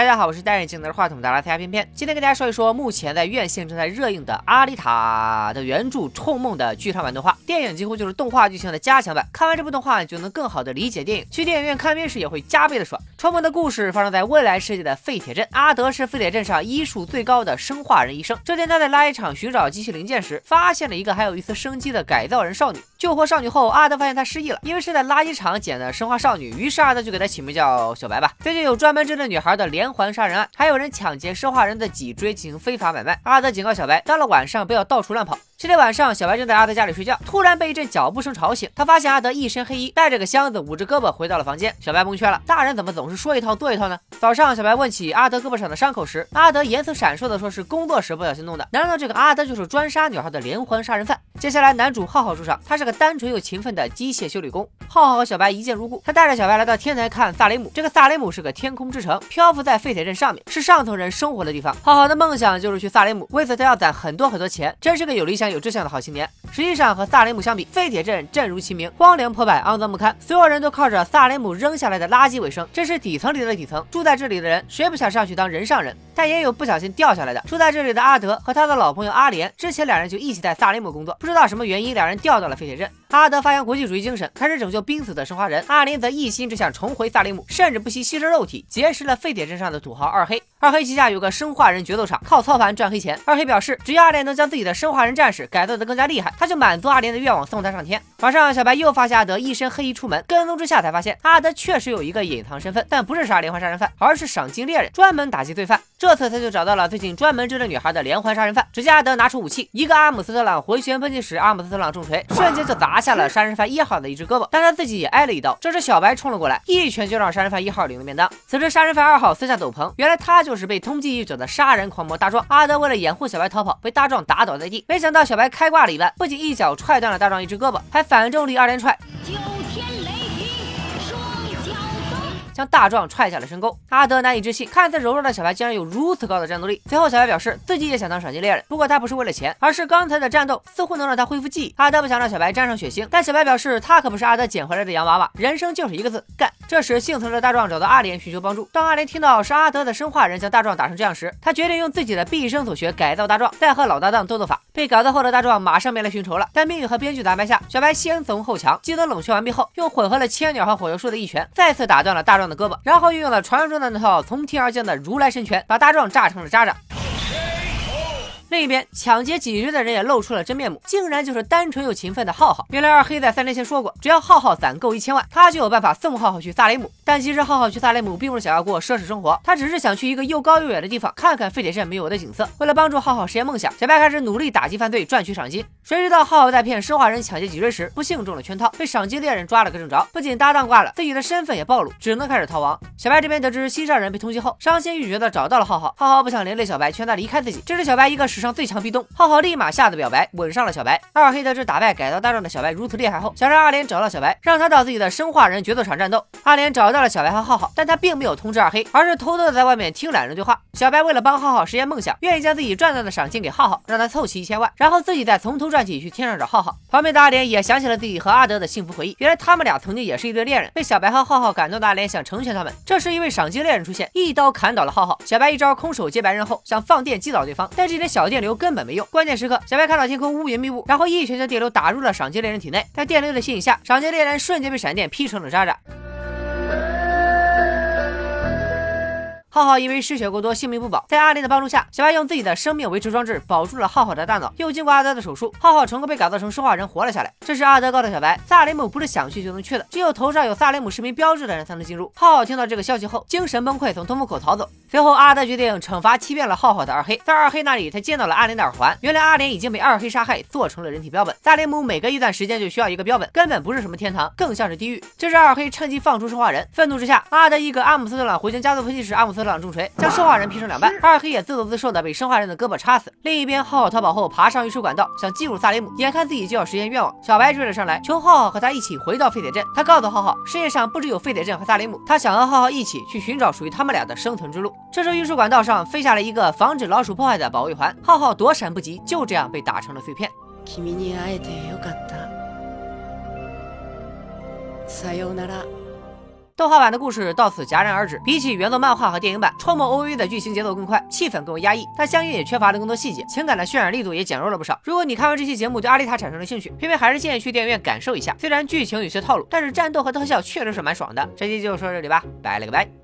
大家好，我是戴眼镜拿着话筒的拉斯加偏偏，今天跟大家说一说目前在院线正在热映的《阿丽塔》的原著《冲梦》的剧场版动画。电影几乎就是动画剧情的加强版，看完这部动画，你就能更好的理解电影。去电影院看片时也会加倍的爽。《冲梦》的故事发生在未来世界的废铁镇，阿德是废铁镇上医术最高的生化人医生。这天他在垃圾场寻找机器零件时，发现了一个还有一丝生机的改造人少女。救活少女后，阿德发现她失忆了，因为是在垃圾场捡的生化少女，于是阿德就给她起名叫小白吧。最近有专门针对女孩的连环杀人案，还有人抢劫生化人的脊椎进行非法买卖。阿德警告小白，到了晚上不要到处乱跑。这天晚上，小白正在阿德家里睡觉，突然被一阵脚步声吵醒。他发现阿德一身黑衣，带着个箱子，捂着胳膊回到了房间。小白蒙圈了，大人怎么总是说一套做一套呢？早上，小白问起阿德胳膊上的伤口时，阿德颜色闪烁的说是工作时不小心弄的。难道这个阿德就是专杀女孩的连环杀人犯？接下来，男主浩浩出场，他是个单纯又勤奋的机械修理工。浩浩和小白一见如故，他带着小白来到天台看萨雷姆。这个萨雷姆是个天空之城，漂浮在废铁镇上面，是上层人生活的地方。浩浩的梦想就是去萨雷姆，为此他要攒很多很多钱，真是个有理想有志向的好青年。实际上和萨雷姆相比，废铁镇正如其名，荒凉破败、肮脏不堪，所有人都靠着萨雷姆扔下来的垃圾为生，这是底层里的底层。住在这里的人，谁不想上去当人上人？但也有不小心掉下来的。住在这里的阿德和他的老朋友阿莲，之前两人就一起在萨雷姆工作，不知道什么原因，两人掉到了废铁镇。阿德发扬国际主义精神，开始拯救濒死的生化人；阿莲则一心只想重回萨利姆，甚至不惜牺牲肉体，结识了废铁镇上的土豪二黑。二黑旗下有个生化人决斗场，靠操盘赚黑钱。二黑表示，只要阿莲能将自己的生化人战士改造得更加厉害，他就满足阿莲的愿望，送他上天。晚上，小白又发现阿德一身黑衣出门，跟踪之下才发现阿德确实有一个隐藏身份，但不是杀连环杀人犯，而是赏金猎人，专门打击罪犯。这次他就找到了最近专门追着女孩的连环杀人犯。只见阿德拿出武器，一个阿姆斯特朗回旋喷气式，阿姆斯特朗重锤瞬间就砸下了杀人犯一号的一只胳膊，但他自己也挨了一刀。这时小白冲了过来，一拳就让杀人犯一号领了便当。此时杀人犯二号撕下斗篷，原来他就是被通缉已久的杀人狂魔大壮。阿德为了掩护小白逃跑，被大壮打倒在地。没想到小白开挂了一般，不仅一脚踹断了大壮一只胳膊，还反重力二连踹。将大壮踹下了深沟，阿德难以置信，看似柔弱的小白竟然有如此高的战斗力。随后，小白表示自己也想当赏金猎人，不过他不是为了钱，而是刚才的战斗似乎能让他恢复记忆。阿德不想让小白沾上血腥，但小白表示他可不是阿德捡回来的洋娃娃，人生就是一个字干。这时，幸存的大壮找到阿莲寻求帮助。当阿莲听到是阿德的生化人将大壮打成这样时，他决定用自己的毕生所学改造大壮，再和老搭档斗斗法。被改造后的大壮马上没了寻仇了，但命运和编剧的安排下，小白先怂后强，技能冷却完毕后，用混合了千鸟和火球术的一拳，再次打断了大壮的胳膊，然后运用。了传说中的那套从天而降的如来神拳，把大壮炸成了渣渣。另一边，抢劫脊椎的人也露出了真面目，竟然就是单纯又勤奋的浩浩。原来二黑在三年前说过，只要浩浩攒够一千万，他就有办法送浩浩去萨雷姆。但其实浩浩去萨雷姆并不是想要过奢侈生活，他只是想去一个又高又远的地方，看看废铁镇没有的景色。为了帮助浩浩实现梦想，小白开始努力打击犯罪，赚取赏金。谁知道浩浩在骗生化人抢劫脊椎时，不幸中了圈套，被赏金猎人抓了个正着。不仅搭档挂了，自己的身份也暴露，只能开始逃亡。小白这边得知心上人被通缉后，伤心欲绝的找到了浩浩。浩浩不想连累小白，劝他离开自己。这是小白一个史上最强壁咚。浩浩立马吓得表白，吻上了小白。二黑得知打败改造大壮的小白如此厉害后，想让阿莲找到小白，让他到自己的生化人决斗场战斗。阿莲找到了小白和浩浩，但他并没有通知二黑，而是偷偷的在外面听两人对话。小白为了帮浩浩实现梦想，愿意将自己赚到的赏金给浩浩，让他凑齐一千万，然后自己再从头赚起去天上找浩浩。旁边的阿莲也想起了自己和阿德的幸福回忆，原来他们俩曾经也是一对恋人。被小白和浩浩感动的阿莲想成全他们。这时一位赏金猎人出现，一刀砍倒了浩浩。小白一招空手接白刃后，想放电击倒对方，但这点小电流根本没用。关键时刻，小白看到天空乌云密布，然后一拳将电流打入了赏金猎人体内。在电流的吸引下，赏金猎人瞬间被闪电劈成了渣渣。浩浩因为失血过多，性命不保。在阿莲的帮助下，小白用自己的生命维持装置保住了浩浩的大脑。又经过阿德的手术，浩浩成功被改造成说话人，活了下来。这时阿德告诉小白，萨雷姆不是想去就能去的，只有头上有萨雷姆市民标志的人才能进入。浩浩听到这个消息后，精神崩溃，从通风口逃走。随后，阿德决定惩罚欺骗了浩浩的二黑。在二黑那里，他见到了阿莲的耳环。原来阿莲已经被二黑杀害，做成了人体标本。萨雷姆每隔一段时间就需要一个标本，根本不是什么天堂，更像是地狱。这时二黑趁机放出生化人，愤怒之下，阿德一个阿姆斯特朗回旋加速喷气时，阿姆斯特朗重锤将。生化人劈成两半，二黑也自作自受的被生化人的胳膊插死。另一边，浩浩逃跑后爬上运输管道，想进入萨雷姆。眼看自己就要实现愿望，小白追了上来，求浩浩和他一起回到废铁镇。他告诉浩浩，世界上不只有废铁镇和萨雷姆，他想和浩浩一起去寻找属于他们俩的生存之路。这时，运输管道上飞下来一个防止老鼠破坏的保卫环，浩浩躲闪不及，就这样被打成了碎片。动画版的故事到此戛然而止。比起原作漫画和电影版，《超梦 OVA》的剧情节奏更快，气氛更为压抑，但相应也缺乏了更多细节，情感的渲染力度也减弱了不少。如果你看完这期节目对阿丽塔产生了兴趣，偏偏还是建议去电影院感受一下。虽然剧情有些套路，但是战斗和特效确实是蛮爽的。这期就说这里吧，拜了个拜。